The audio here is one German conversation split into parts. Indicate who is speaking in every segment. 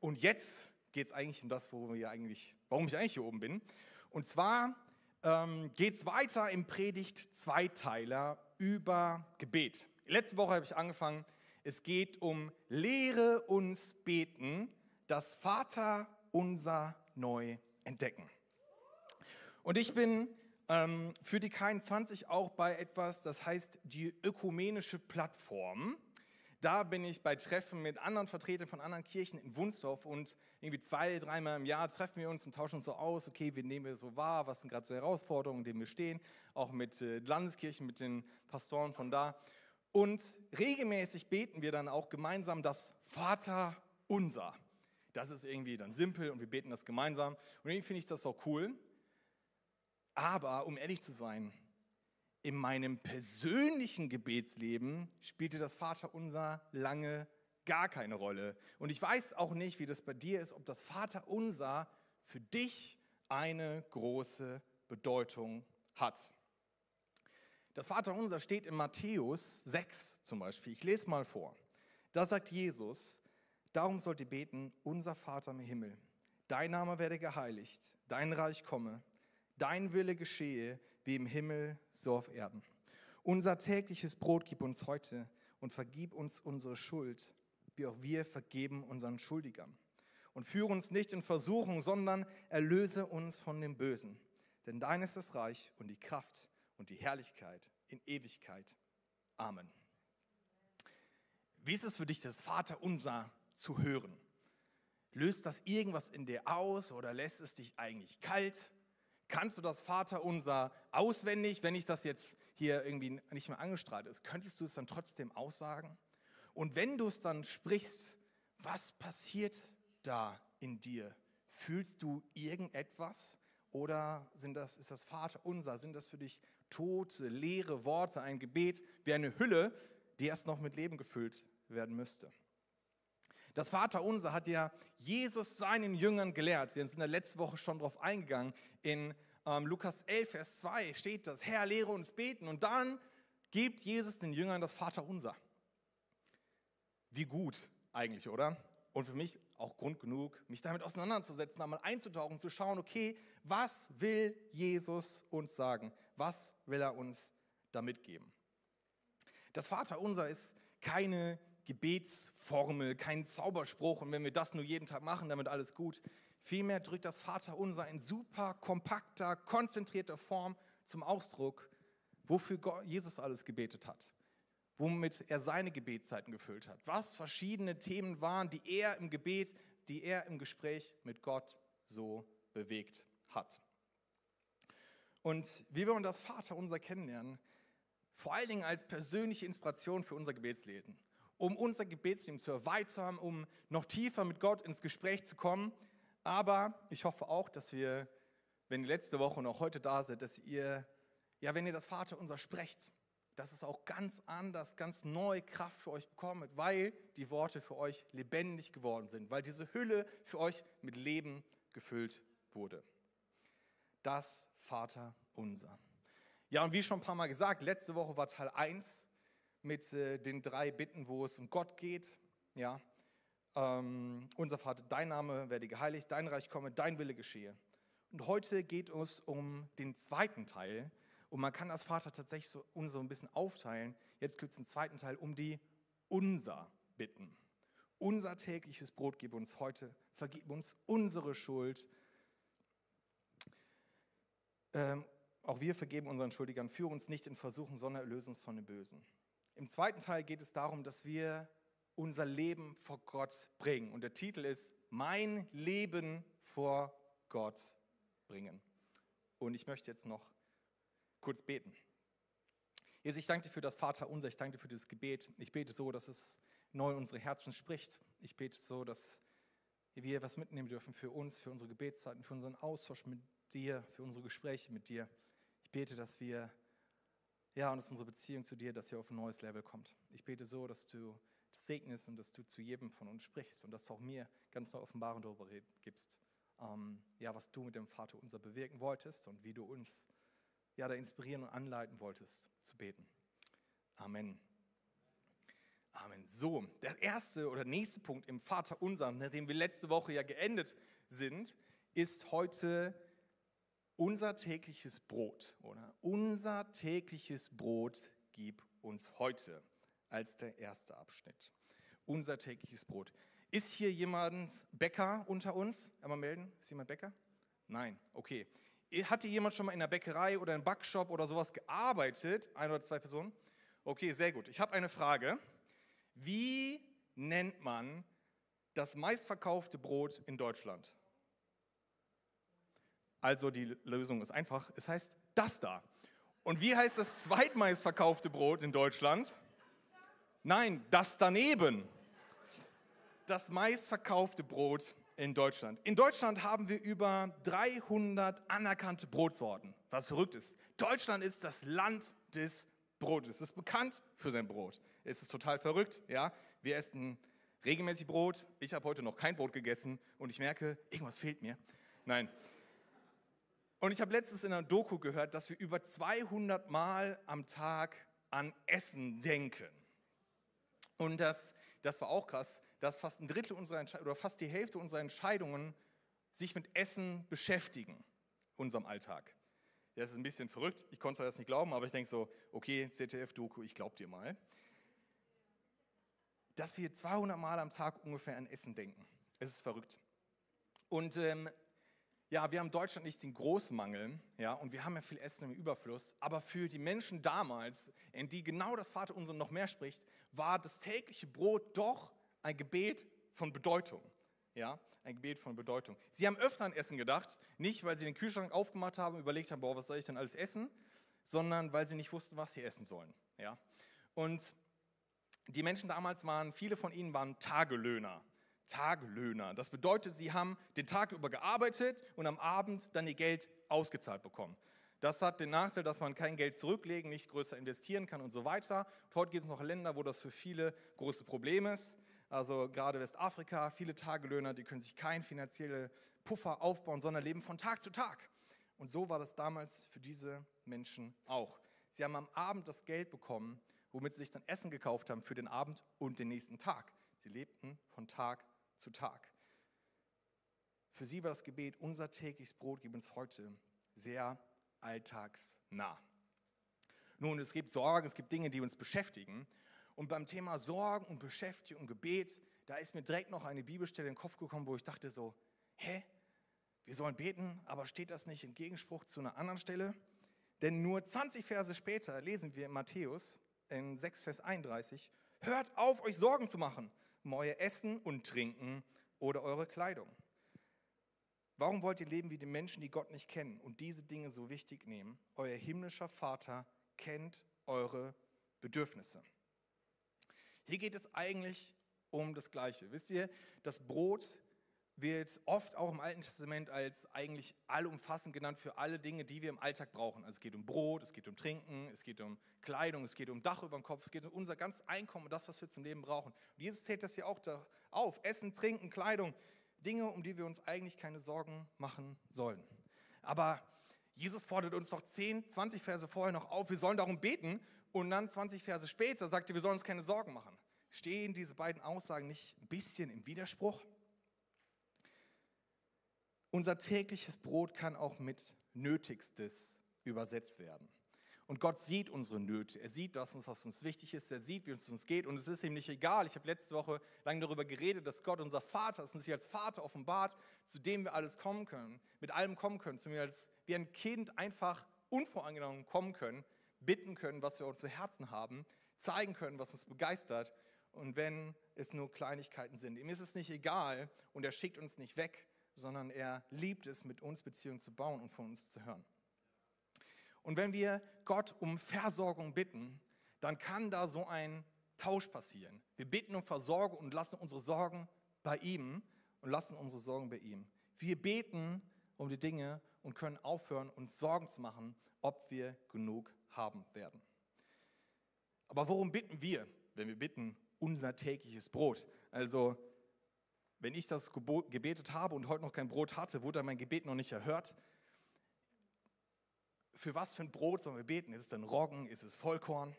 Speaker 1: Und jetzt geht es eigentlich um das, wo wir eigentlich, warum ich eigentlich hier oben bin. Und zwar ähm, geht es weiter im Predigt Zweiteiler über Gebet. Letzte Woche habe ich angefangen, es geht um Lehre uns beten, das Vater unser neu entdecken. Und ich bin ähm, für die K21 auch bei etwas, das heißt die ökumenische Plattform. Da bin ich bei Treffen mit anderen Vertretern von anderen Kirchen in Wunsdorf und irgendwie zwei, dreimal im Jahr treffen wir uns und tauschen uns so aus, okay, wie nehmen wir so wahr, was sind gerade so Herausforderungen, denen wir stehen, auch mit äh, Landeskirchen, mit den Pastoren von da. Und regelmäßig beten wir dann auch gemeinsam das Vater unser. Das ist irgendwie dann simpel und wir beten das gemeinsam. Und irgendwie finde ich das auch cool. Aber um ehrlich zu sein, in meinem persönlichen Gebetsleben spielte das Vaterunser lange gar keine Rolle. Und ich weiß auch nicht, wie das bei dir ist, ob das Vaterunser für dich eine große Bedeutung hat. Das Vaterunser steht in Matthäus 6 zum Beispiel. Ich lese mal vor. Da sagt Jesus, darum sollt ihr beten, unser Vater im Himmel, dein Name werde geheiligt, dein Reich komme, dein Wille geschehe, wie im Himmel, so auf Erden. Unser tägliches Brot gib uns heute und vergib uns unsere Schuld, wie auch wir vergeben unseren Schuldigern. Und führe uns nicht in Versuchung, sondern erlöse uns von dem Bösen. Denn dein ist das Reich und die Kraft und die Herrlichkeit in Ewigkeit. Amen. Wie ist es für dich, das Vaterunser zu hören? Löst das irgendwas in dir aus oder lässt es dich eigentlich kalt? Kannst du das Vaterunser auswendig, wenn ich das jetzt hier irgendwie nicht mehr angestrahlt ist? Könntest du es dann trotzdem aussagen? Und wenn du es dann sprichst, was passiert da in dir? Fühlst du irgendetwas? Oder sind das, ist das Vaterunser? Sind das für dich tote, leere Worte, ein Gebet wie eine Hülle, die erst noch mit Leben gefüllt werden müsste? Das Vaterunser hat ja Jesus seinen Jüngern gelehrt. Wir sind in der letzten Woche schon darauf eingegangen. In ähm, Lukas 11, Vers 2 steht das, Herr, lehre uns beten. Und dann gibt Jesus den Jüngern das Vaterunser. Wie gut eigentlich, oder? Und für mich auch Grund genug, mich damit auseinanderzusetzen, einmal einzutauchen, zu schauen, okay, was will Jesus uns sagen? Was will er uns da mitgeben? Das Vaterunser ist keine Gebetsformel, kein Zauberspruch und wenn wir das nur jeden Tag machen, damit alles gut. Vielmehr drückt das Vaterunser in super kompakter, konzentrierter Form zum Ausdruck, wofür Jesus alles gebetet hat, womit er seine Gebetszeiten gefüllt hat, was verschiedene Themen waren, die er im Gebet, die er im Gespräch mit Gott so bewegt hat. Und wie wir das Vaterunser kennenlernen, vor allen Dingen als persönliche Inspiration für unser Gebetsleben um unser Gebetsleben zu erweitern, um noch tiefer mit Gott ins Gespräch zu kommen. Aber ich hoffe auch, dass wir, wenn ihr letzte Woche und auch heute da seid, dass ihr, ja, wenn ihr das Vaterunser sprecht, dass es auch ganz anders, ganz neu Kraft für euch bekommt, weil die Worte für euch lebendig geworden sind, weil diese Hülle für euch mit Leben gefüllt wurde. Das Vaterunser. Ja, und wie schon ein paar Mal gesagt, letzte Woche war Teil 1 mit äh, den drei Bitten, wo es um Gott geht. Ja, ähm, unser Vater, dein Name werde geheiligt, dein Reich komme, dein Wille geschehe. Und heute geht es um den zweiten Teil. Und man kann das Vater tatsächlich so, so ein bisschen aufteilen. Jetzt gibt es einen zweiten Teil um die Unser bitten. Unser tägliches Brot gib uns heute, vergib uns unsere Schuld. Ähm, auch wir vergeben unseren Schuldigern, führe uns nicht in Versuchen, sondern erlöse uns von dem Bösen. Im zweiten Teil geht es darum, dass wir unser Leben vor Gott bringen. Und der Titel ist Mein Leben vor Gott bringen. Und ich möchte jetzt noch kurz beten. Jesus, ich danke dir für das Vaterunser, ich danke dir für dieses Gebet. Ich bete so, dass es neu in unsere Herzen spricht. Ich bete so, dass wir was mitnehmen dürfen für uns, für unsere Gebetszeiten, für unseren Austausch mit dir, für unsere Gespräche mit dir. Ich bete, dass wir ja, und dass unsere Beziehung zu dir, dass sie auf ein neues Level kommt. Ich bete so, dass du das segnest und dass du zu jedem von uns sprichst und dass du auch mir ganz neue Offenbarung darüber gibst, ähm, ja, was du mit dem Vater unser bewirken wolltest und wie du uns ja, da inspirieren und anleiten wolltest zu beten. Amen. Amen. So, der erste oder nächste Punkt im Vater unser, nachdem wir letzte Woche ja geendet sind, ist heute unser tägliches Brot, oder? Unser tägliches Brot gib uns heute als der erste Abschnitt. Unser tägliches Brot. Ist hier jemand Bäcker unter uns? Einmal melden. Ist jemand Bäcker? Nein. Okay. Hatte jemand schon mal in der Bäckerei oder im Backshop oder sowas gearbeitet? Ein oder zwei Personen? Okay, sehr gut. Ich habe eine Frage. Wie nennt man das meistverkaufte Brot in Deutschland? Also die Lösung ist einfach, es heißt das da. Und wie heißt das zweitmeistverkaufte Brot in Deutschland? Nein, das daneben. Das meistverkaufte Brot in Deutschland. In Deutschland haben wir über 300 anerkannte Brotsorten, was verrückt ist. Deutschland ist das Land des Brotes. Es ist bekannt für sein Brot. Es ist total verrückt, ja. Wir essen regelmäßig Brot. Ich habe heute noch kein Brot gegessen und ich merke, irgendwas fehlt mir. Nein, und ich habe letztens in einer Doku gehört, dass wir über 200 Mal am Tag an Essen denken. Und das, das war auch krass, dass fast ein Drittel unserer oder fast die Hälfte unserer Entscheidungen sich mit Essen beschäftigen, unserem Alltag. Das ist ein bisschen verrückt, ich konnte das nicht glauben, aber ich denke so, okay, ZDF-Doku, ich glaube dir mal. Dass wir 200 Mal am Tag ungefähr an Essen denken. Es ist verrückt. Und ähm, ja, wir haben in Deutschland nicht den Großmangel, ja, und wir haben ja viel Essen im Überfluss, aber für die Menschen damals, in die genau das Vater unser noch mehr spricht, war das tägliche Brot doch ein Gebet von Bedeutung, ja, ein Gebet von Bedeutung. Sie haben öfter an Essen gedacht, nicht weil sie den Kühlschrank aufgemacht haben und überlegt haben, boah, was soll ich denn alles essen, sondern weil sie nicht wussten, was sie essen sollen, ja. Und die Menschen damals waren, viele von ihnen waren Tagelöhner, Tagelöhner. Das bedeutet, sie haben den Tag über gearbeitet und am Abend dann ihr Geld ausgezahlt bekommen. Das hat den Nachteil, dass man kein Geld zurücklegen, nicht größer investieren kann und so weiter. Und heute gibt es noch Länder, wo das für viele große Problem ist. Also gerade Westafrika, viele Tagelöhner, die können sich keinen finanziellen Puffer aufbauen, sondern leben von Tag zu Tag. Und so war das damals für diese Menschen auch. Sie haben am Abend das Geld bekommen, womit sie sich dann Essen gekauft haben für den Abend und den nächsten Tag. Sie lebten von Tag zu Tag. Für sie war das Gebet, unser tägliches Brot gib uns heute, sehr alltagsnah. Nun, es gibt Sorgen, es gibt Dinge, die uns beschäftigen. Und beim Thema Sorgen und Beschäftigung und Gebet, da ist mir direkt noch eine Bibelstelle in den Kopf gekommen, wo ich dachte so, hä, wir sollen beten, aber steht das nicht im Gegenspruch zu einer anderen Stelle? Denn nur 20 Verse später lesen wir in Matthäus in 6, Vers 31, hört auf, euch Sorgen zu machen euer Essen und Trinken oder eure Kleidung. Warum wollt ihr leben wie die Menschen, die Gott nicht kennen und diese Dinge so wichtig nehmen? Euer himmlischer Vater kennt eure Bedürfnisse. Hier geht es eigentlich um das Gleiche. Wisst ihr, das Brot wird oft auch im Alten Testament als eigentlich allumfassend genannt für alle Dinge, die wir im Alltag brauchen. Also es geht um Brot, es geht um Trinken, es geht um Kleidung, es geht um Dach über dem Kopf, es geht um unser ganz Einkommen und das, was wir zum Leben brauchen. Und Jesus zählt das ja auch da auf. Essen, Trinken, Kleidung, Dinge, um die wir uns eigentlich keine Sorgen machen sollen. Aber Jesus fordert uns doch 10, 20 Verse vorher noch auf, wir sollen darum beten und dann 20 Verse später sagt er, wir sollen uns keine Sorgen machen. Stehen diese beiden Aussagen nicht ein bisschen im Widerspruch? Unser tägliches Brot kann auch mit Nötigstes übersetzt werden. Und Gott sieht unsere Nöte. Er sieht das, was uns wichtig ist. Er sieht, wie es uns geht. Und es ist ihm nicht egal. Ich habe letzte Woche lange darüber geredet, dass Gott unser Vater ist und sich als Vater offenbart, zu dem wir alles kommen können, mit allem kommen können, zu mir als wie ein Kind einfach unvoreingenommen kommen können, bitten können, was wir uns zu Herzen haben, zeigen können, was uns begeistert. Und wenn es nur Kleinigkeiten sind, ihm ist es nicht egal und er schickt uns nicht weg, sondern er liebt es, mit uns Beziehungen zu bauen und von uns zu hören. Und wenn wir Gott um Versorgung bitten, dann kann da so ein Tausch passieren. Wir bitten um Versorgung und lassen unsere Sorgen bei ihm und lassen unsere Sorgen bei ihm. Wir beten um die Dinge und können aufhören, uns Sorgen zu machen, ob wir genug haben werden. Aber worum bitten wir, wenn wir bitten, unser tägliches Brot? Also wenn ich das gebetet habe und heute noch kein Brot hatte, wurde mein Gebet noch nicht erhört. Für was für ein Brot sollen wir beten? Ist es denn Roggen? Ist es Vollkorn?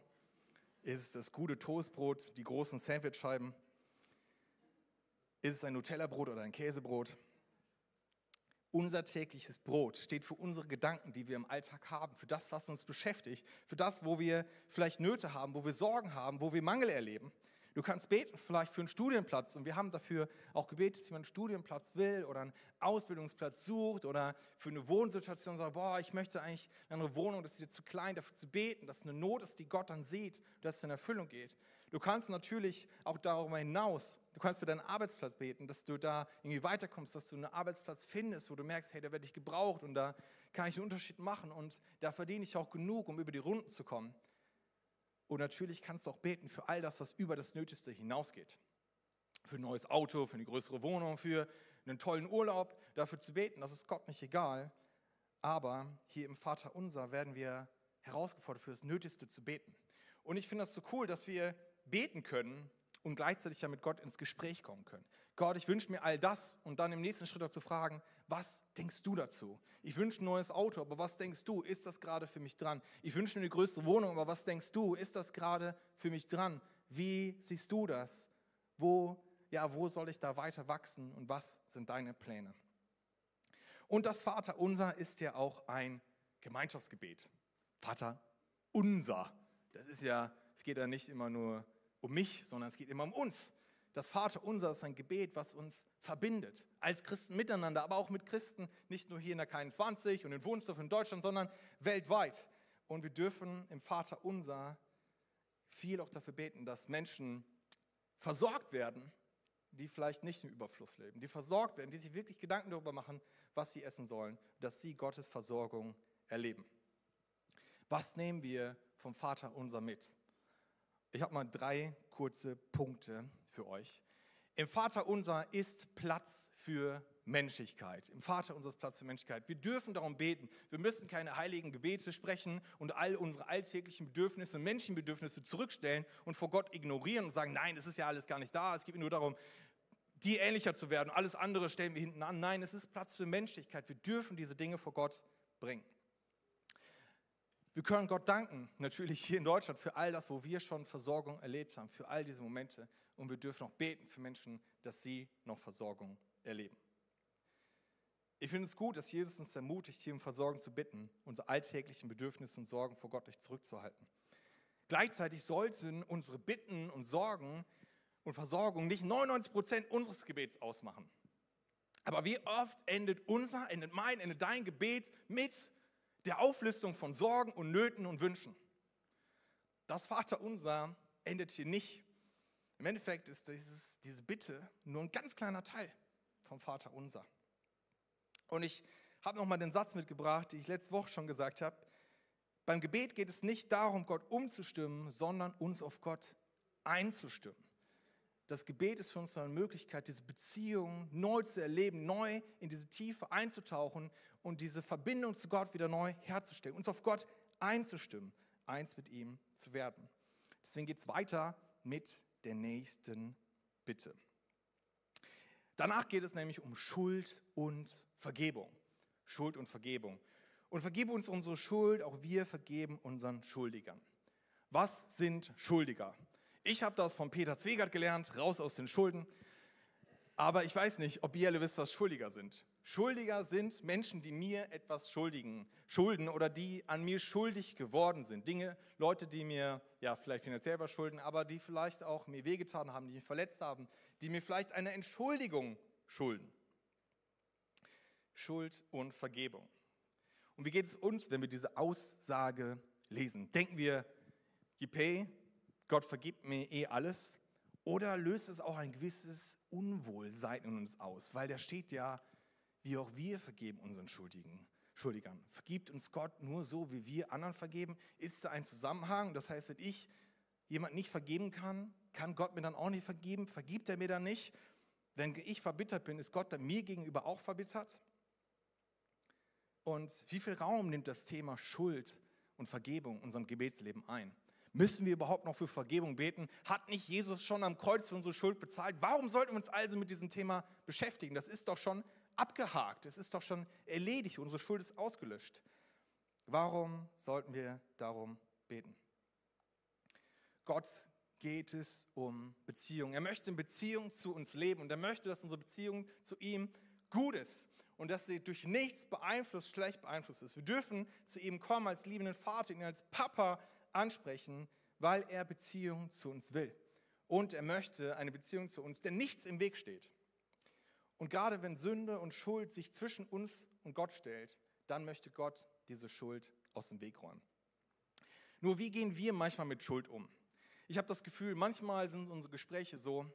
Speaker 1: Ist es das gute Toastbrot, die großen Sandwichscheiben? Ist es ein Nutella-Brot oder ein Käsebrot? Unser tägliches Brot steht für unsere Gedanken, die wir im Alltag haben, für das, was uns beschäftigt, für das, wo wir vielleicht Nöte haben, wo wir Sorgen haben, wo wir Mangel erleben. Du kannst beten vielleicht für einen Studienplatz und wir haben dafür auch gebetet, dass jemand einen Studienplatz will oder einen Ausbildungsplatz sucht oder für eine Wohnsituation sagt, boah, ich möchte eigentlich eine andere Wohnung, das ist dir zu klein, dafür zu beten, dass eine Not ist, die Gott dann sieht, dass es in Erfüllung geht. Du kannst natürlich auch darüber hinaus, du kannst für deinen Arbeitsplatz beten, dass du da irgendwie weiterkommst, dass du einen Arbeitsplatz findest, wo du merkst, hey, da werde ich gebraucht und da kann ich einen Unterschied machen und da verdiene ich auch genug, um über die Runden zu kommen. Und natürlich kannst du auch beten für all das, was über das Nötigste hinausgeht. Für ein neues Auto, für eine größere Wohnung, für einen tollen Urlaub, dafür zu beten, das ist Gott nicht egal. Aber hier im Vater unser werden wir herausgefordert, für das Nötigste zu beten. Und ich finde das so cool, dass wir beten können und gleichzeitig ja mit Gott ins Gespräch kommen können. Gott, ich wünsche mir all das und dann im nächsten Schritt zu fragen, was denkst du dazu? Ich wünsche ein neues Auto, aber was denkst du? Ist das gerade für mich dran? Ich wünsche mir eine größere Wohnung, aber was denkst du? Ist das gerade für mich dran? Wie siehst du das? Wo, ja, wo soll ich da weiter wachsen und was sind deine Pläne? Und das Vater unser ist ja auch ein Gemeinschaftsgebet. Vater unser. Das ist ja, es geht ja nicht immer nur um mich, sondern es geht immer um uns. Das Vater unser ist ein Gebet, was uns verbindet, als Christen miteinander, aber auch mit Christen, nicht nur hier in der K21 und in Wohnsdorf in Deutschland, sondern weltweit. Und wir dürfen im Vater unser viel auch dafür beten, dass Menschen versorgt werden, die vielleicht nicht im Überfluss leben, die versorgt werden, die sich wirklich Gedanken darüber machen, was sie essen sollen, dass sie Gottes Versorgung erleben. Was nehmen wir vom Vater unser mit? Ich habe mal drei kurze Punkte für euch. Im Vater unser ist Platz für Menschlichkeit. Im Vater unser ist Platz für Menschlichkeit. Wir dürfen darum beten. Wir müssen keine heiligen Gebete sprechen und all unsere alltäglichen Bedürfnisse und Menschenbedürfnisse zurückstellen und vor Gott ignorieren und sagen, nein, es ist ja alles gar nicht da. Es geht nur darum, dir ähnlicher zu werden. Alles andere stellen wir hinten an. Nein, es ist Platz für Menschlichkeit. Wir dürfen diese Dinge vor Gott bringen. Wir können Gott danken, natürlich hier in Deutschland, für all das, wo wir schon Versorgung erlebt haben, für all diese Momente. Und wir dürfen auch beten für Menschen, dass sie noch Versorgung erleben. Ich finde es gut, dass Jesus uns ermutigt, hier um Versorgung zu bitten, unsere alltäglichen Bedürfnisse und Sorgen vor Gott nicht zurückzuhalten. Gleichzeitig sollten unsere Bitten und Sorgen und Versorgung nicht 99 Prozent unseres Gebets ausmachen. Aber wie oft endet unser, endet mein, endet dein Gebet mit der Auflistung von Sorgen und Nöten und Wünschen. Das Vaterunser endet hier nicht. Im Endeffekt ist dieses, diese Bitte nur ein ganz kleiner Teil vom Vaterunser. Und ich habe nochmal den Satz mitgebracht, den ich letzte Woche schon gesagt habe. Beim Gebet geht es nicht darum, Gott umzustimmen, sondern uns auf Gott einzustimmen. Das Gebet ist für uns eine Möglichkeit, diese Beziehung neu zu erleben, neu in diese Tiefe einzutauchen und diese Verbindung zu Gott wieder neu herzustellen, uns auf Gott einzustimmen, eins mit ihm zu werden. Deswegen geht es weiter mit der nächsten Bitte. Danach geht es nämlich um Schuld und Vergebung. Schuld und Vergebung. Und vergebe uns unsere Schuld, auch wir vergeben unseren Schuldigern. Was sind Schuldiger? Ich habe das von Peter Zwegert gelernt, raus aus den Schulden. Aber ich weiß nicht, ob ihr alle wisst, was Schuldiger sind. Schuldiger sind Menschen, die mir etwas schuldigen, schulden oder die an mir schuldig geworden sind. Dinge, Leute, die mir ja vielleicht finanziell was schulden, aber die vielleicht auch mir wehgetan haben, die mich verletzt haben, die mir vielleicht eine Entschuldigung schulden. Schuld und Vergebung. Und wie geht es uns, wenn wir diese Aussage lesen? Denken wir, Yippee, Gott vergibt mir eh alles? Oder löst es auch ein gewisses Unwohlsein in uns aus? Weil da steht ja, wie auch wir vergeben unseren Schuldigen, Schuldigern. Vergibt uns Gott nur so, wie wir anderen vergeben? Ist da ein Zusammenhang? Das heißt, wenn ich jemand nicht vergeben kann, kann Gott mir dann auch nicht vergeben? Vergibt er mir dann nicht? Wenn ich verbittert bin, ist Gott dann mir gegenüber auch verbittert? Und wie viel Raum nimmt das Thema Schuld und Vergebung in unserem Gebetsleben ein? Müssen wir überhaupt noch für Vergebung beten? Hat nicht Jesus schon am Kreuz für unsere Schuld bezahlt? Warum sollten wir uns also mit diesem Thema beschäftigen? Das ist doch schon abgehakt, es ist doch schon erledigt, unsere Schuld ist ausgelöscht. Warum sollten wir darum beten? Gott geht es um Beziehung. Er möchte in Beziehung zu uns leben und er möchte, dass unsere Beziehung zu ihm gut ist und dass sie durch nichts beeinflusst, schlecht beeinflusst ist. Wir dürfen zu ihm kommen als liebenden Vater, ihn als Papa ansprechen, weil er Beziehung zu uns will. Und er möchte eine Beziehung zu uns, der nichts im Weg steht. Und gerade wenn Sünde und Schuld sich zwischen uns und Gott stellt, dann möchte Gott diese Schuld aus dem Weg räumen. Nur wie gehen wir manchmal mit Schuld um? Ich habe das Gefühl, manchmal sind unsere Gespräche so,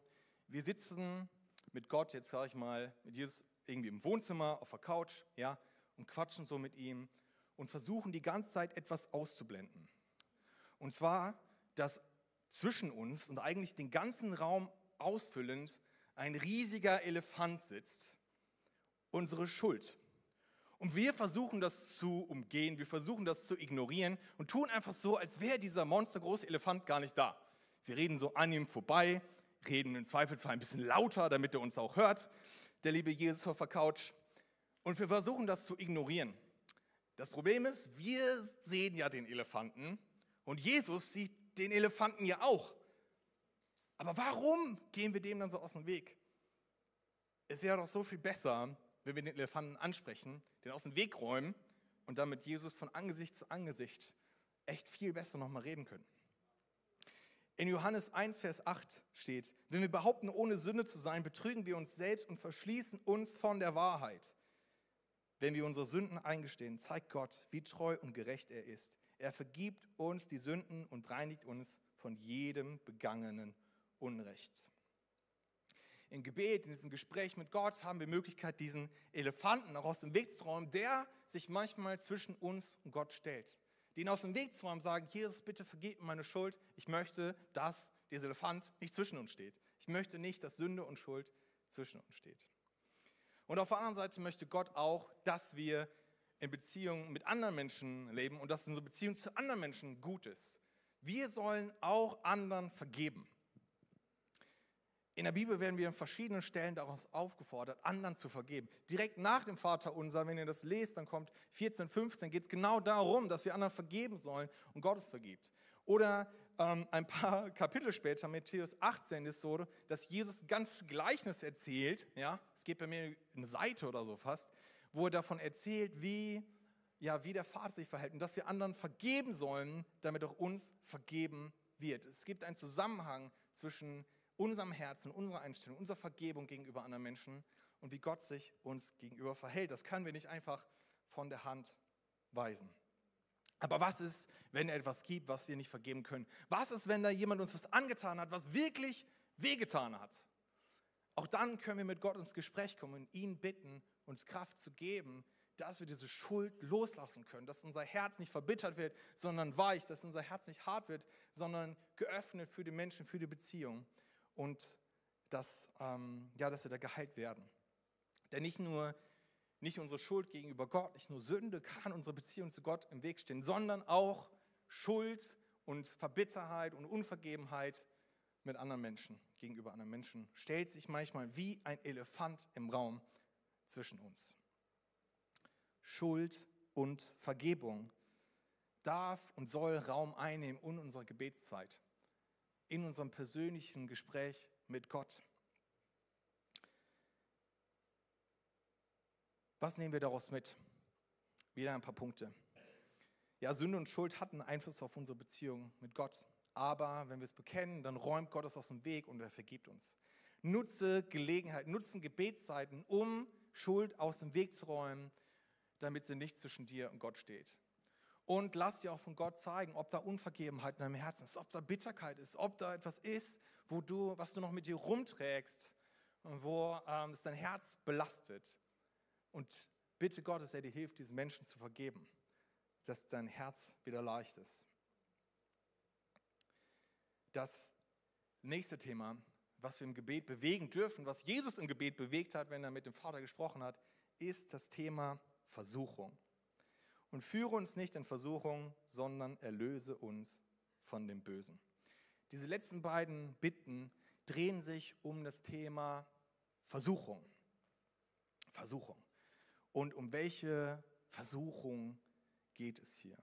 Speaker 1: wir sitzen mit Gott, jetzt sage ich mal, mit Jesus irgendwie im Wohnzimmer, auf der Couch, ja, und quatschen so mit ihm und versuchen die ganze Zeit etwas auszublenden. Und zwar, dass zwischen uns und eigentlich den ganzen Raum ausfüllend ein riesiger Elefant sitzt, unsere Schuld. Und wir versuchen das zu umgehen, wir versuchen das zu ignorieren und tun einfach so, als wäre dieser monstergroße Elefant gar nicht da. Wir reden so an ihm vorbei, reden im Zweifelsfall ein bisschen lauter, damit er uns auch hört, der liebe Jesus auf der Couch. Und wir versuchen das zu ignorieren. Das Problem ist, wir sehen ja den Elefanten und Jesus sieht den Elefanten ja auch. Aber warum gehen wir dem dann so aus dem Weg? Es wäre doch so viel besser, wenn wir den Elefanten ansprechen, den aus dem Weg räumen und dann mit Jesus von Angesicht zu Angesicht echt viel besser nochmal reden können. In Johannes 1, Vers 8 steht, wenn wir behaupten, ohne Sünde zu sein, betrügen wir uns selbst und verschließen uns von der Wahrheit. Wenn wir unsere Sünden eingestehen, zeigt Gott, wie treu und gerecht er ist. Er vergibt uns die Sünden und reinigt uns von jedem begangenen Unrecht im Gebet, in diesem Gespräch mit Gott haben wir Möglichkeit, diesen Elefanten auch aus dem Weg zu räumen, der sich manchmal zwischen uns und Gott stellt. Den aus dem Weg zu räumen, sagen, Jesus, bitte vergib mir meine Schuld. Ich möchte, dass dieser Elefant nicht zwischen uns steht. Ich möchte nicht, dass Sünde und Schuld zwischen uns steht. Und auf der anderen Seite möchte Gott auch, dass wir in Beziehung mit anderen Menschen leben und dass unsere Beziehung zu anderen Menschen gut ist. Wir sollen auch anderen vergeben. In der Bibel werden wir an verschiedenen Stellen daraus aufgefordert, anderen zu vergeben. Direkt nach dem Vater unser, wenn ihr das lest, dann kommt 14, 15, geht es genau darum, dass wir anderen vergeben sollen und Gott es vergibt. Oder ähm, ein paar Kapitel später, Matthäus 18, ist so, dass Jesus ganzes Gleichnis erzählt, ja, es geht bei mir eine Seite oder so fast, wo er davon erzählt, wie, ja, wie der Vater sich verhält und dass wir anderen vergeben sollen, damit auch uns vergeben wird. Es gibt einen Zusammenhang zwischen unserem Herzen, unserer Einstellung, unserer Vergebung gegenüber anderen Menschen und wie Gott sich uns gegenüber verhält. Das können wir nicht einfach von der Hand weisen. Aber was ist, wenn etwas gibt, was wir nicht vergeben können? Was ist, wenn da jemand uns was angetan hat, was wirklich wehgetan hat? Auch dann können wir mit Gott ins Gespräch kommen und ihn bitten, uns Kraft zu geben, dass wir diese Schuld loslassen können, dass unser Herz nicht verbittert wird, sondern weich, dass unser Herz nicht hart wird, sondern geöffnet für die Menschen, für die Beziehung und dass, ähm, ja, dass wir da geheilt werden. Denn nicht nur nicht unsere Schuld gegenüber Gott, nicht nur Sünde kann unsere Beziehung zu Gott im Weg stehen, sondern auch Schuld und Verbitterheit und Unvergebenheit mit anderen Menschen, gegenüber anderen Menschen, stellt sich manchmal wie ein Elefant im Raum zwischen uns. Schuld und Vergebung darf und soll Raum einnehmen in unserer Gebetszeit in unserem persönlichen Gespräch mit Gott. Was nehmen wir daraus mit? Wieder ein paar Punkte. Ja, Sünde und Schuld hatten Einfluss auf unsere Beziehung mit Gott. Aber wenn wir es bekennen, dann räumt Gott es aus dem Weg und er vergibt uns. Nutze Gelegenheit, nutzen Gebetszeiten, um Schuld aus dem Weg zu räumen, damit sie nicht zwischen dir und Gott steht. Und lass dir auch von Gott zeigen, ob da Unvergebenheit in deinem Herzen ist, ob da Bitterkeit ist, ob da etwas ist, wo du, was du noch mit dir rumträgst und wo ähm, dein Herz belastet. Und bitte Gott, dass er dir hilft, diesen Menschen zu vergeben, dass dein Herz wieder leicht ist. Das nächste Thema, was wir im Gebet bewegen dürfen, was Jesus im Gebet bewegt hat, wenn er mit dem Vater gesprochen hat, ist das Thema Versuchung und führe uns nicht in Versuchung, sondern erlöse uns von dem Bösen. Diese letzten beiden Bitten drehen sich um das Thema Versuchung. Versuchung. Und um welche Versuchung geht es hier?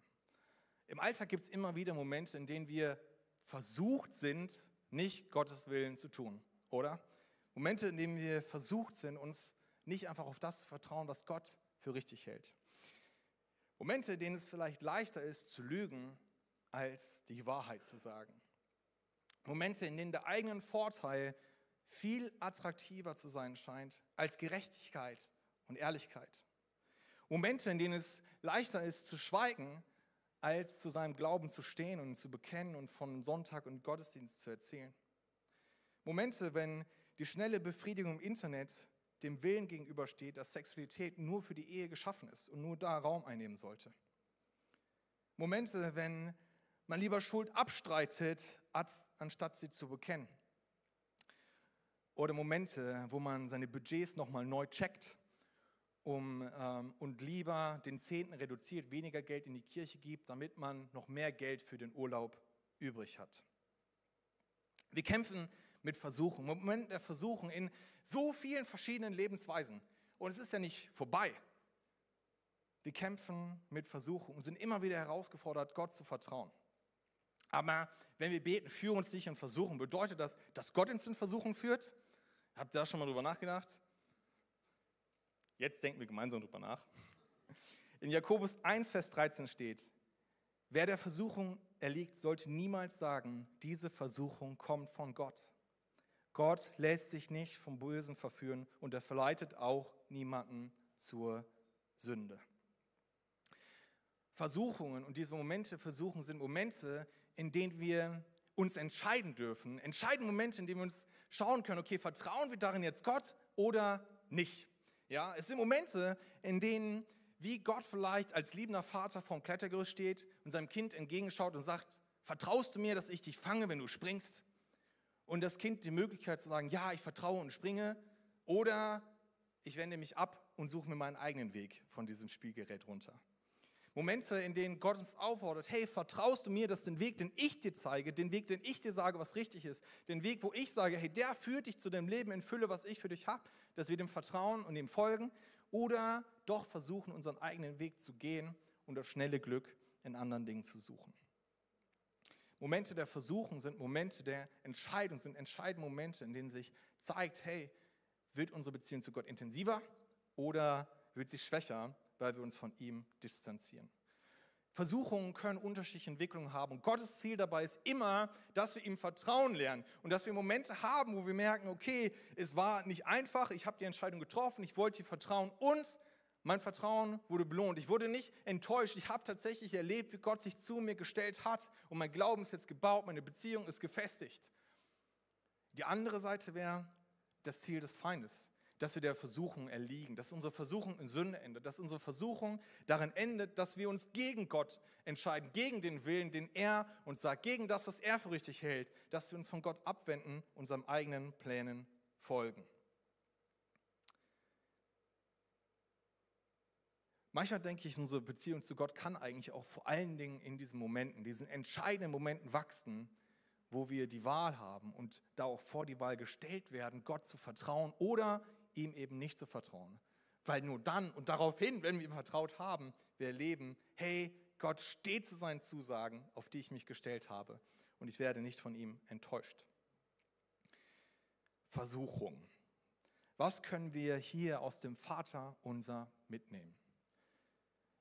Speaker 1: Im Alltag gibt es immer wieder Momente, in denen wir versucht sind, nicht Gottes Willen zu tun, oder? Momente, in denen wir versucht sind, uns nicht einfach auf das zu vertrauen, was Gott für richtig hält. Momente, in denen es vielleicht leichter ist zu lügen, als die Wahrheit zu sagen. Momente, in denen der eigene Vorteil viel attraktiver zu sein scheint als Gerechtigkeit und Ehrlichkeit. Momente, in denen es leichter ist zu schweigen, als zu seinem Glauben zu stehen und zu bekennen und von Sonntag und Gottesdienst zu erzählen. Momente, wenn die schnelle Befriedigung im Internet dem Willen gegenübersteht, dass Sexualität nur für die Ehe geschaffen ist und nur da Raum einnehmen sollte. Momente, wenn man lieber Schuld abstreitet, anstatt sie zu bekennen. Oder Momente, wo man seine Budgets nochmal neu checkt um, ähm, und lieber den Zehnten reduziert, weniger Geld in die Kirche gibt, damit man noch mehr Geld für den Urlaub übrig hat. Wir kämpfen mit Versuchen, Momenten der Versuchen in so vielen verschiedenen Lebensweisen. Und es ist ja nicht vorbei. Wir kämpfen mit Versuchen und sind immer wieder herausgefordert, Gott zu vertrauen. Aber wenn wir beten, führen uns nicht in Versuchen, bedeutet das, dass Gott uns in Versuchen führt? Habt ihr da schon mal drüber nachgedacht? Jetzt denken wir gemeinsam drüber nach. In Jakobus 1, Vers 13 steht, wer der Versuchung erliegt, sollte niemals sagen, diese Versuchung kommt von Gott. Gott lässt sich nicht vom Bösen verführen und er verleitet auch niemanden zur Sünde. Versuchungen und diese Momente Versuchen sind Momente, in denen wir uns entscheiden dürfen. Entscheiden Momente, in denen wir uns schauen können, okay, vertrauen wir darin jetzt Gott oder nicht. Ja, es sind Momente, in denen wie Gott vielleicht als liebender Vater vorm Klettergerüst steht und seinem Kind entgegenschaut und sagt, vertraust du mir, dass ich dich fange, wenn du springst? und das Kind die Möglichkeit zu sagen, ja, ich vertraue und springe oder ich wende mich ab und suche mir meinen eigenen Weg von diesem Spielgerät runter. Momente, in denen Gott uns auffordert, hey, vertraust du mir, dass den Weg, den ich dir zeige, den Weg, den ich dir sage, was richtig ist, den Weg, wo ich sage, hey, der führt dich zu dem Leben in Fülle, was ich für dich habe, dass wir dem vertrauen und dem folgen oder doch versuchen, unseren eigenen Weg zu gehen und das schnelle Glück in anderen Dingen zu suchen. Momente der Versuchung sind Momente der Entscheidung, sind entscheidende Momente, in denen sich zeigt, hey, wird unsere Beziehung zu Gott intensiver oder wird sie schwächer, weil wir uns von ihm distanzieren. Versuchungen können unterschiedliche Entwicklungen haben. Und Gottes Ziel dabei ist immer, dass wir ihm Vertrauen lernen und dass wir Momente haben, wo wir merken, okay, es war nicht einfach, ich habe die Entscheidung getroffen, ich wollte dir vertrauen und mein Vertrauen wurde belohnt. Ich wurde nicht enttäuscht. Ich habe tatsächlich erlebt, wie Gott sich zu mir gestellt hat und mein Glauben ist jetzt gebaut, meine Beziehung ist gefestigt. Die andere Seite wäre das Ziel des Feindes, dass wir der Versuchung erliegen, dass unsere Versuchung in Sünde endet, dass unsere Versuchung darin endet, dass wir uns gegen Gott entscheiden, gegen den Willen, den er uns sagt, gegen das, was er für richtig hält, dass wir uns von Gott abwenden, unserem eigenen Plänen folgen. Manchmal denke ich, unsere Beziehung zu Gott kann eigentlich auch vor allen Dingen in diesen Momenten, diesen entscheidenden Momenten wachsen, wo wir die Wahl haben und da auch vor die Wahl gestellt werden, Gott zu vertrauen oder ihm eben nicht zu vertrauen. Weil nur dann und daraufhin, wenn wir ihm vertraut haben, wir erleben, hey, Gott steht zu seinen Zusagen, auf die ich mich gestellt habe und ich werde nicht von ihm enttäuscht. Versuchung. Was können wir hier aus dem Vater unser mitnehmen?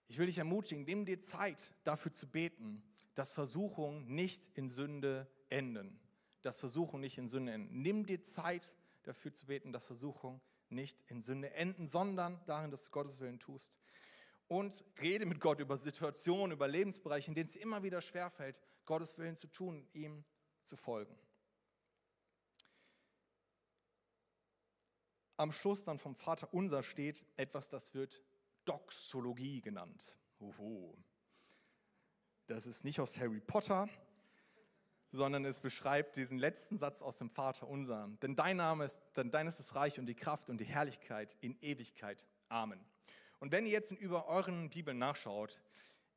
Speaker 1: Ich will dich ermutigen, nimm dir Zeit dafür zu beten, dass Versuchungen nicht in Sünde enden. Dass Versuchungen nicht in Sünde enden. Nimm dir Zeit dafür zu beten, dass Versuchungen nicht in Sünde enden, sondern darin, dass du Gottes Willen tust. Und rede mit Gott über Situationen, über Lebensbereiche, in denen es immer wieder schwerfällt, Gottes Willen zu tun, ihm zu folgen. Am Schluss dann vom Vater unser steht etwas, das wird Doxologie genannt. Oho. Das ist nicht aus Harry Potter, sondern es beschreibt diesen letzten Satz aus dem Vater unser. Denn dein Name ist, denn dein ist das Reich und die Kraft und die Herrlichkeit in Ewigkeit. Amen. Und wenn ihr jetzt über euren Bibeln nachschaut,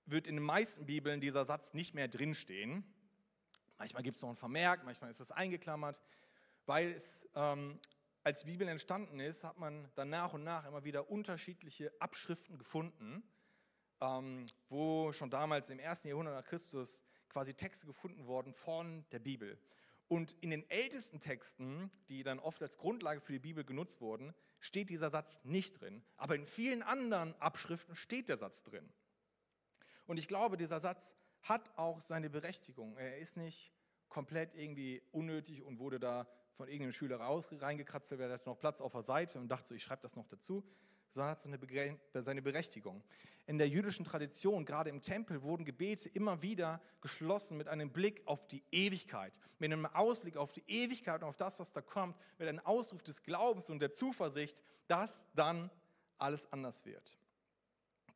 Speaker 1: wird in den meisten Bibeln dieser Satz nicht mehr drinstehen. Manchmal gibt es noch ein Vermerk, manchmal ist es eingeklammert, weil es ähm, als Bibel entstanden ist, hat man dann nach und nach immer wieder unterschiedliche Abschriften gefunden, ähm, wo schon damals im ersten Jahrhundert nach Christus quasi Texte gefunden worden von der Bibel. Und in den ältesten Texten, die dann oft als Grundlage für die Bibel genutzt wurden, steht dieser Satz nicht drin. Aber in vielen anderen Abschriften steht der Satz drin. Und ich glaube, dieser Satz hat auch seine Berechtigung. Er ist nicht komplett irgendwie unnötig und wurde da von irgendeinem Schüler raus reingekratzt, der hat noch Platz auf der Seite und dachte so, ich schreibe das noch dazu, sondern hat seine Berechtigung. In der jüdischen Tradition, gerade im Tempel, wurden Gebete immer wieder geschlossen mit einem Blick auf die Ewigkeit, mit einem Ausblick auf die Ewigkeit und auf das, was da kommt, mit einem Ausruf des Glaubens und der Zuversicht, dass dann alles anders wird.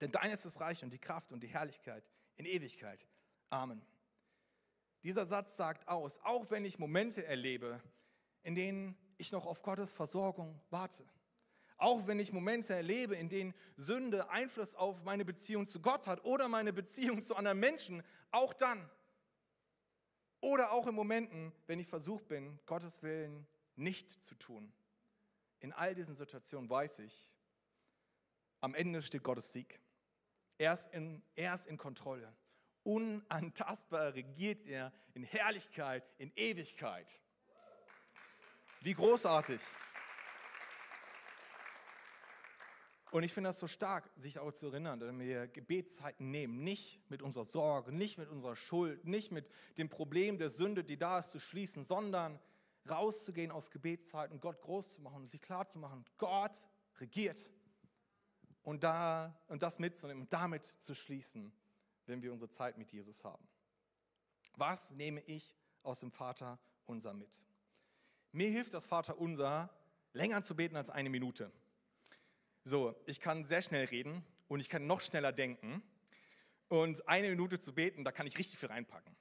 Speaker 1: Denn dein ist das Reich und die Kraft und die Herrlichkeit in Ewigkeit. Amen. Dieser Satz sagt aus, auch wenn ich Momente erlebe, in denen ich noch auf Gottes Versorgung warte. Auch wenn ich Momente erlebe, in denen Sünde Einfluss auf meine Beziehung zu Gott hat oder meine Beziehung zu anderen Menschen, auch dann. Oder auch in Momenten, wenn ich versucht bin, Gottes Willen nicht zu tun. In all diesen Situationen weiß ich, am Ende steht Gottes Sieg. Er ist in, er ist in Kontrolle. Unantastbar regiert er in Herrlichkeit, in Ewigkeit. Wie großartig. Und ich finde das so stark, sich auch zu erinnern, dass wir Gebetszeiten nehmen, nicht mit unserer Sorge, nicht mit unserer Schuld, nicht mit dem Problem der Sünde, die da ist, zu schließen, sondern rauszugehen aus Gebetszeiten Gott groß zu machen und sich klar zu machen, Gott regiert. Und, da, und das mitzunehmen und damit zu schließen, wenn wir unsere Zeit mit Jesus haben. Was nehme ich aus dem Vater unser mit? Mir hilft das Vater unser, länger zu beten als eine Minute. So, ich kann sehr schnell reden und ich kann noch schneller denken. Und eine Minute zu beten, da kann ich richtig viel reinpacken.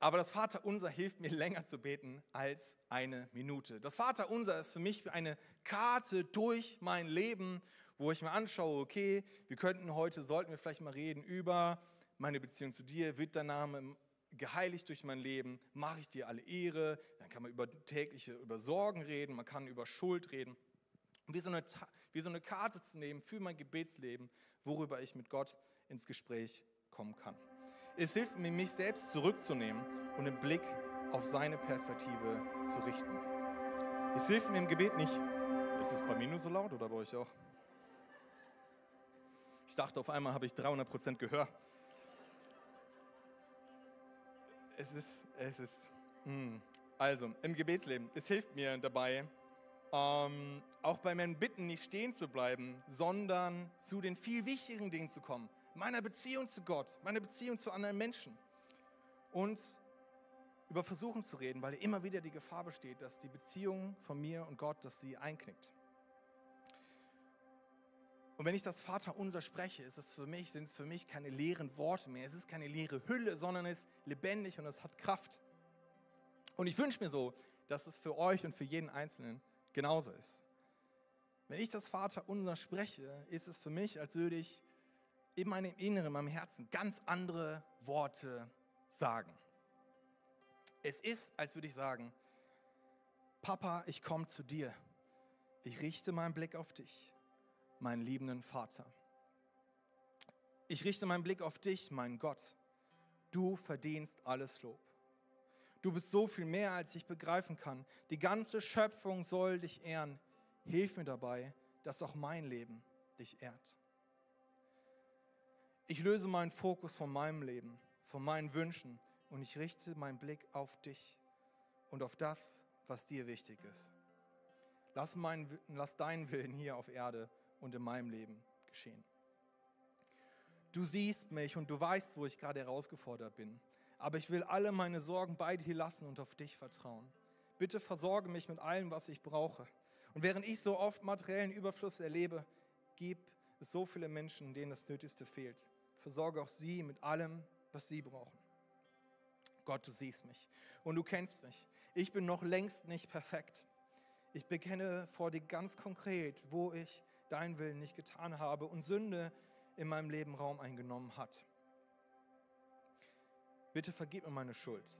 Speaker 1: Aber das Vater unser hilft mir länger zu beten als eine Minute. Das Vater unser ist für mich wie eine Karte durch mein Leben, wo ich mir anschaue, okay, wir könnten heute, sollten wir vielleicht mal reden über meine Beziehung zu dir, wird dein Name geheiligt durch mein Leben, mache ich dir alle Ehre, dann kann man über tägliche, über Sorgen reden, man kann über Schuld reden. wie so, eine, wie so eine Karte zu nehmen für mein Gebetsleben, worüber ich mit Gott ins Gespräch kommen kann. Es hilft mir, mich selbst zurückzunehmen und den Blick auf seine Perspektive zu richten. Es hilft mir im Gebet nicht, ist es bei mir nur so laut oder bei euch auch? Ich dachte, auf einmal habe ich 300 Prozent Gehör es ist, es ist, mh. Hm. also im Gebetsleben, es hilft mir dabei, ähm, auch bei meinen Bitten nicht stehen zu bleiben, sondern zu den viel wichtigen Dingen zu kommen. Meiner Beziehung zu Gott, meiner Beziehung zu anderen Menschen. Und über Versuchen zu reden, weil immer wieder die Gefahr besteht, dass die Beziehung von mir und Gott, dass sie einknickt. Und wenn ich das Vaterunser spreche, ist es für mich, sind es für mich keine leeren Worte mehr. Es ist keine leere Hülle, sondern es ist lebendig und es hat Kraft. Und ich wünsche mir so, dass es für euch und für jeden Einzelnen genauso ist. Wenn ich das Vaterunser spreche, ist es für mich, als würde ich in meinem Inneren, in meinem Herzen ganz andere Worte sagen. Es ist, als würde ich sagen, Papa, ich komme zu dir. Ich richte meinen Blick auf dich meinen liebenden Vater. Ich richte meinen Blick auf dich, mein Gott. Du verdienst alles Lob. Du bist so viel mehr, als ich begreifen kann. Die ganze Schöpfung soll dich ehren. Hilf mir dabei, dass auch mein Leben dich ehrt. Ich löse meinen Fokus von meinem Leben, von meinen Wünschen und ich richte meinen Blick auf dich und auf das, was dir wichtig ist. Lass, mein, lass deinen Willen hier auf Erde und in meinem Leben geschehen. Du siehst mich und du weißt, wo ich gerade herausgefordert bin. Aber ich will alle meine Sorgen bei dir lassen und auf dich vertrauen. Bitte versorge mich mit allem, was ich brauche. Und während ich so oft materiellen Überfluss erlebe, gibt es so viele Menschen, denen das Nötigste fehlt. Versorge auch sie mit allem, was sie brauchen. Gott, du siehst mich und du kennst mich. Ich bin noch längst nicht perfekt. Ich bekenne vor dir ganz konkret, wo ich dein Willen nicht getan habe und Sünde in meinem Leben Raum eingenommen hat. Bitte vergib mir meine Schuld.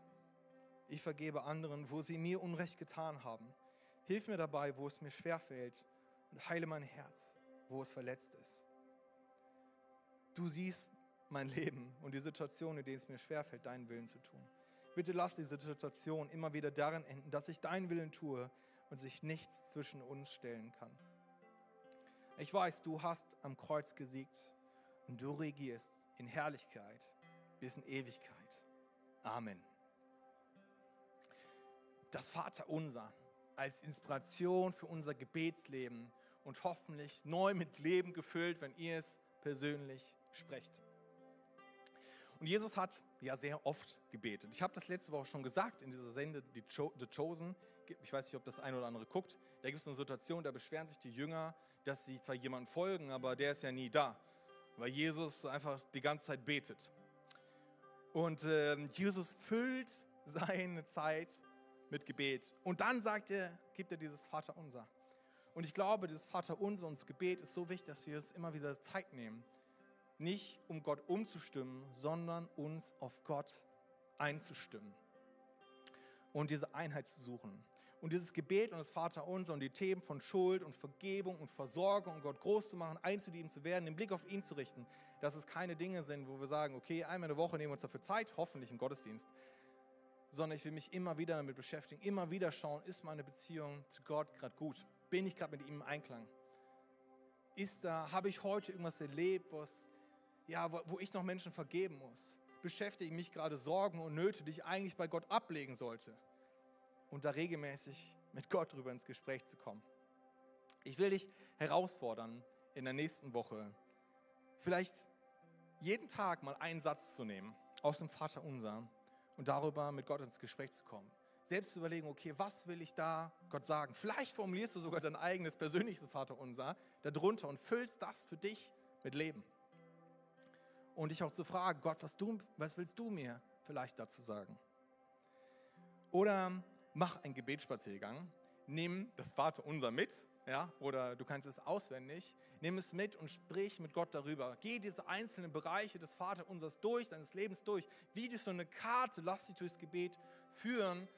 Speaker 1: Ich vergebe anderen, wo sie mir Unrecht getan haben. Hilf mir dabei, wo es mir schwerfällt und heile mein Herz, wo es verletzt ist. Du siehst mein Leben und die Situation, in denen es mir schwerfällt, deinen Willen zu tun. Bitte lass die Situation immer wieder darin enden, dass ich deinen Willen tue und sich nichts zwischen uns stellen kann. Ich weiß, du hast am Kreuz gesiegt und du regierst in Herrlichkeit bis in Ewigkeit. Amen. Das Vaterunser als Inspiration für unser Gebetsleben und hoffentlich neu mit Leben gefüllt, wenn ihr es persönlich sprecht. Und Jesus hat ja sehr oft gebetet. Ich habe das letzte Woche schon gesagt in dieser Sende, The Chosen. Ich weiß nicht, ob das ein oder andere guckt. Da gibt es eine Situation, da beschweren sich die Jünger, dass sie zwar jemandem folgen, aber der ist ja nie da, weil Jesus einfach die ganze Zeit betet. Und äh, Jesus füllt seine Zeit mit Gebet. Und dann sagt er, gibt er dieses Vaterunser. Und ich glaube, dieses Vaterunser und das Gebet ist so wichtig, dass wir es immer wieder Zeit nehmen nicht um Gott umzustimmen, sondern uns auf Gott einzustimmen und diese Einheit zu suchen. Und dieses Gebet und das Vaterunser und die Themen von Schuld und Vergebung und Versorgung und Gott groß zu machen, einzulieben zu werden, den Blick auf ihn zu richten, dass es keine Dinge sind, wo wir sagen, okay, einmal in der Woche nehmen wir uns dafür Zeit, hoffentlich im Gottesdienst, sondern ich will mich immer wieder damit beschäftigen, immer wieder schauen, ist meine Beziehung zu Gott gerade gut? Bin ich gerade mit ihm im Einklang? Ist da, habe ich heute irgendwas erlebt, was ja, wo ich noch Menschen vergeben muss, beschäftigen mich gerade Sorgen und Nöte, die ich eigentlich bei Gott ablegen sollte. Und da regelmäßig mit Gott drüber ins Gespräch zu kommen. Ich will dich herausfordern, in der nächsten Woche vielleicht jeden Tag mal einen Satz zu nehmen aus dem Vater Unser und darüber mit Gott ins Gespräch zu kommen. Selbst zu überlegen, okay, was will ich da Gott sagen? Vielleicht formulierst du sogar dein eigenes persönliches Vater Unser darunter und füllst das für dich mit Leben und dich auch zu fragen, Gott, was, du, was willst du mir vielleicht dazu sagen? Oder mach einen Gebetsspaziergang, nimm das Vaterunser mit, ja, oder du kannst es auswendig, nimm es mit und sprich mit Gott darüber. Geh diese einzelnen Bereiche des Vaterunsers durch, deines Lebens durch, wie durch so eine Karte, lass dich durchs Gebet führen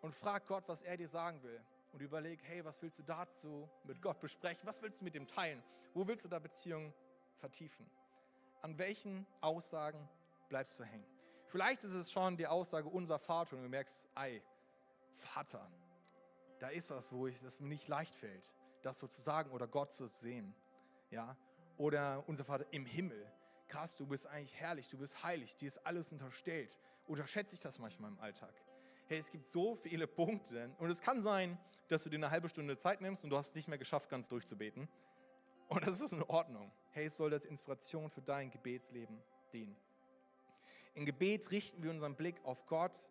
Speaker 1: und frag Gott, was er dir sagen will. Und überleg, hey, was willst du dazu mit Gott besprechen? Was willst du mit ihm teilen? Wo willst du da Beziehungen vertiefen? an welchen Aussagen bleibst du hängen? Vielleicht ist es schon die Aussage unser Vater und du merkst, ei, Vater, da ist was, wo das mir nicht leicht fällt, das so zu sagen oder Gott zu sehen. Ja? Oder unser Vater im Himmel. Krass, du bist eigentlich herrlich, du bist heilig, dir ist alles unterstellt. Unterschätze ich das manchmal im Alltag? Hey, es gibt so viele Punkte und es kann sein, dass du dir eine halbe Stunde Zeit nimmst und du hast es nicht mehr geschafft, ganz durchzubeten. Und das ist in Ordnung. Hey, es soll als Inspiration für dein Gebetsleben dienen. Im Gebet richten wir unseren Blick auf Gott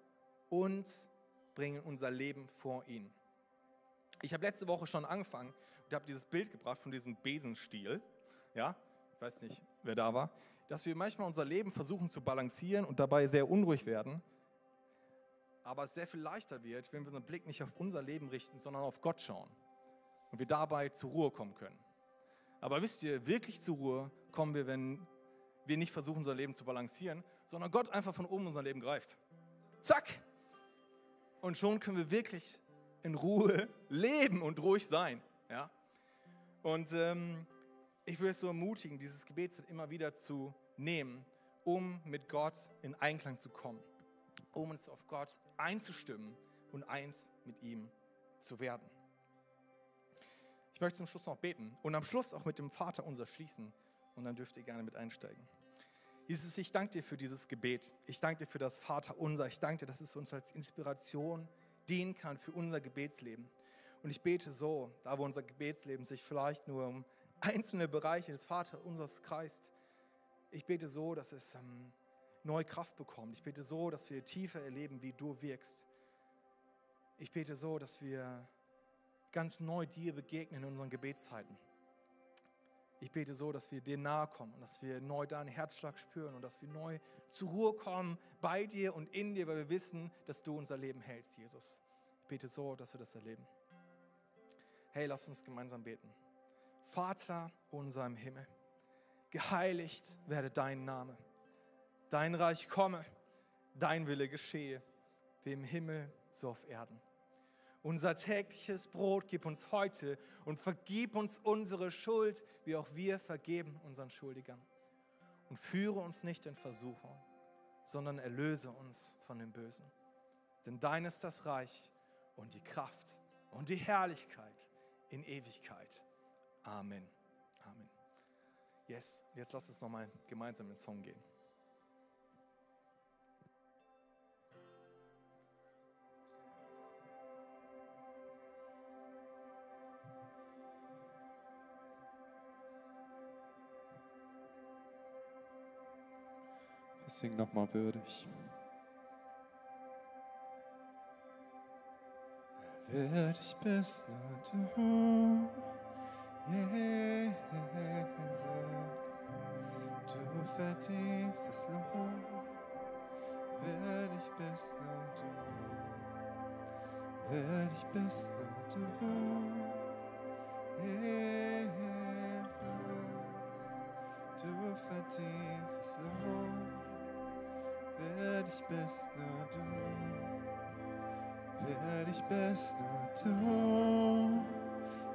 Speaker 1: und bringen unser Leben vor ihn. Ich habe letzte Woche schon angefangen und habe dieses Bild gebracht von diesem Besenstiel. Ja, ich weiß nicht, wer da war. Dass wir manchmal unser Leben versuchen zu balancieren und dabei sehr unruhig werden. Aber es sehr viel leichter wird, wenn wir unseren Blick nicht auf unser Leben richten, sondern auf Gott schauen. Und wir dabei zur Ruhe kommen können. Aber wisst ihr, wirklich zur Ruhe kommen wir, wenn wir nicht versuchen, unser Leben zu balancieren, sondern Gott einfach von oben unser Leben greift. Zack! Und schon können wir wirklich in Ruhe leben und ruhig sein. Ja? Und ähm, ich will es so ermutigen, dieses Gebet immer wieder zu nehmen, um mit Gott in Einklang zu kommen, um uns auf Gott einzustimmen und eins mit ihm zu werden. Ich möchte zum Schluss noch beten und am Schluss auch mit dem Vater unser schließen und dann dürft ihr gerne mit einsteigen. Jesus, ich danke dir für dieses Gebet. Ich danke dir für das Vater unser. Ich danke dir, dass es uns als Inspiration dienen kann für unser Gebetsleben. Und ich bete so, da wo unser Gebetsleben sich vielleicht nur um einzelne Bereiche des Vater unseres kreist, ich bete so, dass es ähm, neue Kraft bekommt. Ich bete so, dass wir tiefer erleben, wie du wirkst. Ich bete so, dass wir ganz neu dir begegnen in unseren Gebetszeiten. Ich bete so, dass wir dir nahe kommen und dass wir neu deinen Herzschlag spüren und dass wir neu zur Ruhe kommen bei dir und in dir, weil wir wissen, dass du unser Leben hältst, Jesus. Ich bete so, dass wir das erleben. Hey, lass uns gemeinsam beten. Vater unser im Himmel, geheiligt werde dein Name. Dein Reich komme, dein Wille geschehe, wie im Himmel so auf Erden. Unser tägliches Brot gib uns heute und vergib uns unsere Schuld, wie auch wir vergeben unseren Schuldigern. und führe uns nicht in Versuchung, sondern erlöse uns von dem Bösen. Denn dein ist das Reich und die Kraft und die Herrlichkeit in Ewigkeit. Amen. Amen. Yes, jetzt lass uns nochmal gemeinsam in den Song gehen.
Speaker 2: Singen nochmal würdig. Würdig bist nur du, Jesus. Du verdienst es nur. Würdig bist nur du. Würdig bist nur du, Jesus. Du verdienst es nur. Würdig bist nur du. Würdig bist nur du,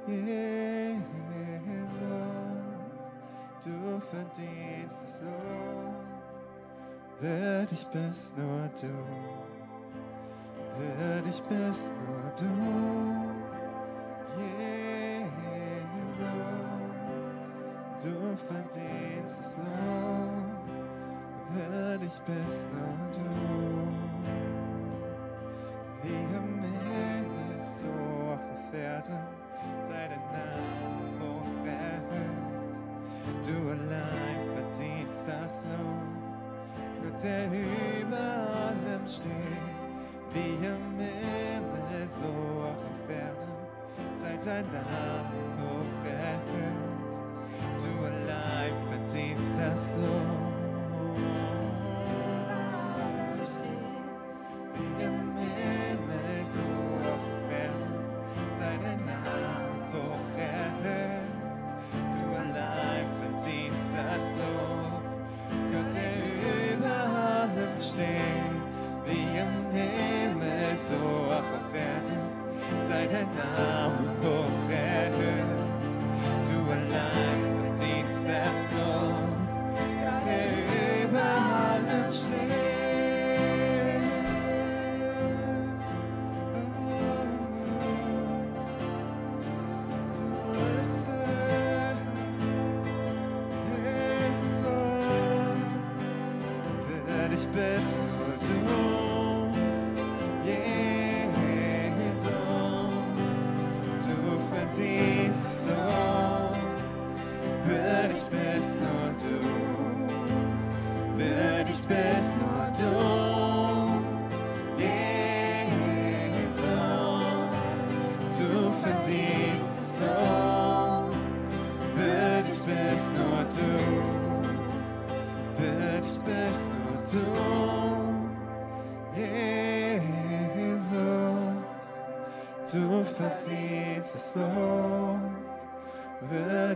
Speaker 2: Jesus. Du verdienst es nur. Würdig bist nur du. Würdig bist nur du, Jesus. Du verdienst es nur würdig bist nur du. Wie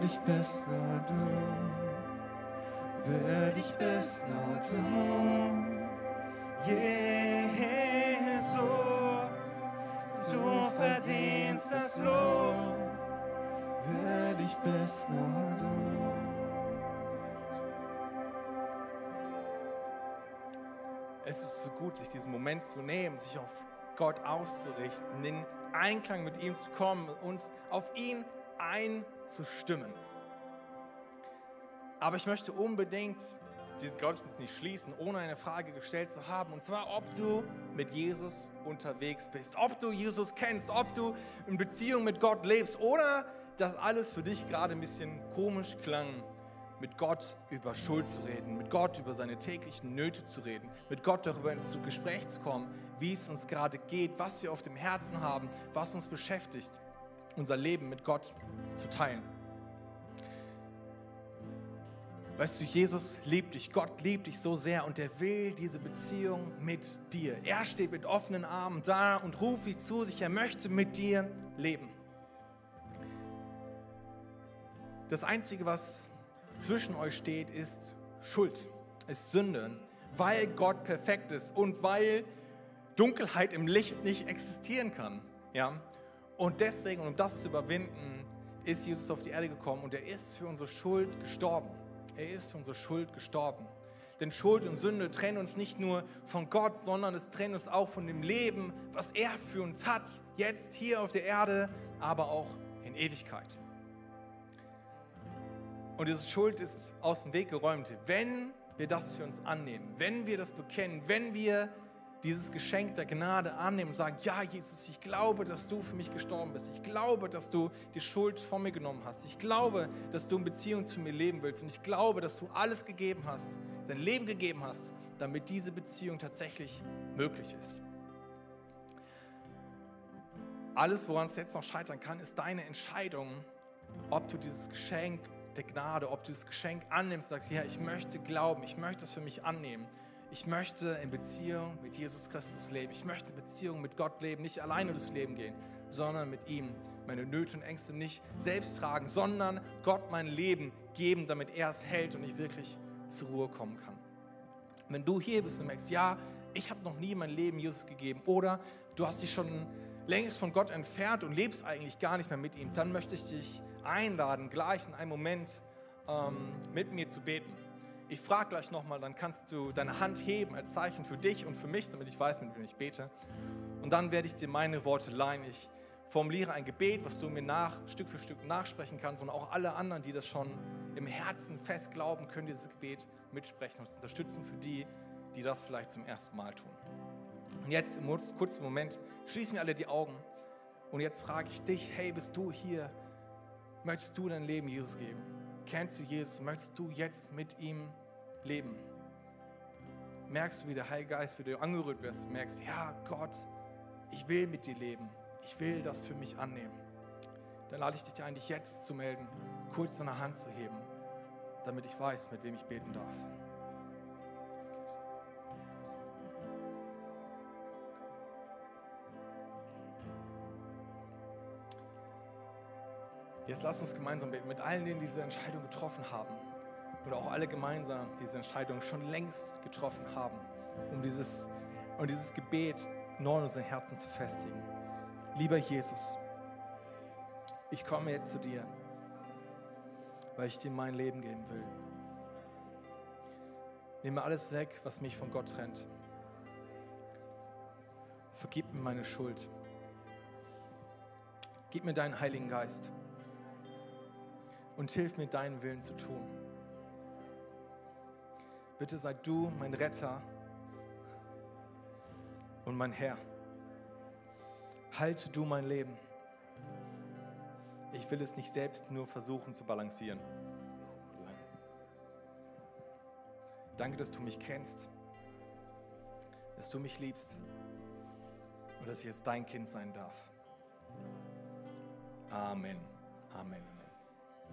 Speaker 2: würdig bist nur du, würdig bist nur du, Jesus, du verdienst
Speaker 1: das Lob.
Speaker 2: würdig bist nur du.
Speaker 1: Es ist so gut, sich diesen Moment zu nehmen, sich auf Gott auszurichten, in Einklang mit ihm zu kommen, uns auf ihn einzustimmen. Aber ich möchte unbedingt diesen Gottesdienst nicht schließen, ohne eine Frage gestellt zu haben. Und zwar, ob du mit Jesus unterwegs bist, ob du Jesus kennst, ob du in Beziehung mit Gott lebst oder das alles für dich gerade ein bisschen komisch klang, mit Gott über Schuld zu reden, mit Gott über seine täglichen Nöte zu reden, mit Gott darüber ins Gespräch zu kommen, wie es uns gerade geht, was wir auf dem Herzen haben, was uns beschäftigt, unser Leben mit Gott zu teilen. Weißt du, Jesus liebt dich, Gott liebt dich so sehr und er will diese Beziehung mit dir. Er steht mit offenen Armen da und ruft dich zu sich, er möchte mit dir leben. Das Einzige, was zwischen euch steht, ist Schuld, ist Sünde, weil Gott perfekt ist und weil Dunkelheit im Licht nicht existieren kann. Ja? Und deswegen, um das zu überwinden, ist Jesus auf die Erde gekommen und er ist für unsere Schuld gestorben. Er ist für unsere Schuld gestorben. Denn Schuld und Sünde trennen uns nicht nur von Gott, sondern es trennen uns auch von dem Leben, was er für uns hat, jetzt hier auf der Erde, aber auch in Ewigkeit. Und diese Schuld ist aus dem Weg geräumt, wenn wir das für uns annehmen, wenn wir das bekennen, wenn wir dieses Geschenk der Gnade annehmen und sagen, ja Jesus, ich glaube, dass du für mich gestorben bist. Ich glaube, dass du die Schuld von mir genommen hast. Ich glaube, dass du in Beziehung zu mir leben willst. Und ich glaube, dass du alles gegeben hast, dein Leben gegeben hast, damit diese Beziehung tatsächlich möglich ist. Alles, woran es jetzt noch scheitern kann, ist deine Entscheidung, ob du dieses Geschenk der Gnade, ob du das Geschenk annimmst, sagst, ja, ich möchte glauben, ich möchte es für mich annehmen ich möchte in Beziehung mit Jesus Christus leben. Ich möchte in Beziehung mit Gott leben, nicht alleine durchs Leben gehen, sondern mit ihm meine Nöte und Ängste nicht selbst tragen, sondern Gott mein Leben geben, damit er es hält und ich wirklich zur Ruhe kommen kann. Wenn du hier bist und merkst, ja, ich habe noch nie mein Leben Jesus gegeben oder du hast dich schon längst von Gott entfernt und lebst eigentlich gar nicht mehr mit ihm, dann möchte ich dich einladen, gleich in einem Moment ähm, mit mir zu beten. Ich frage gleich nochmal, dann kannst du deine Hand heben als Zeichen für dich und für mich, damit ich weiß, mit wem ich bete. Und dann werde ich dir meine Worte leihen. Ich formuliere ein Gebet, was du mir nach, Stück für Stück nachsprechen kannst. Und auch alle anderen, die das schon im Herzen fest glauben, können dieses Gebet mitsprechen und unterstützen für die, die das vielleicht zum ersten Mal tun. Und jetzt im kurzen Moment schließen wir alle die Augen. Und jetzt frage ich dich, hey, bist du hier? Möchtest du dein Leben Jesus geben? Kennst du Jesus? Möchtest du jetzt mit ihm leben? Merkst du, wie der Heilige Geist, wie du angerührt wirst, merkst, ja, Gott, ich will mit dir leben. Ich will das für mich annehmen. Dann lade ich dich ein, dich jetzt zu melden, kurz deine Hand zu heben, damit ich weiß, mit wem ich beten darf. Jetzt lass uns gemeinsam beten mit allen, die diese Entscheidung getroffen haben. Oder auch alle gemeinsam diese Entscheidung schon längst getroffen haben, um dieses, um dieses Gebet neu in unseren Herzen zu festigen. Lieber Jesus, ich komme jetzt zu dir, weil ich dir mein Leben geben will. Nehme alles weg, was mich von Gott trennt. Vergib mir meine Schuld. Gib mir deinen Heiligen Geist und hilf mir, deinen Willen zu tun. Bitte sei du mein Retter und mein Herr. Halte du mein Leben. Ich will es nicht selbst nur versuchen zu balancieren. Danke, dass du mich kennst, dass du mich liebst und dass ich jetzt dein Kind sein darf. Amen. Amen.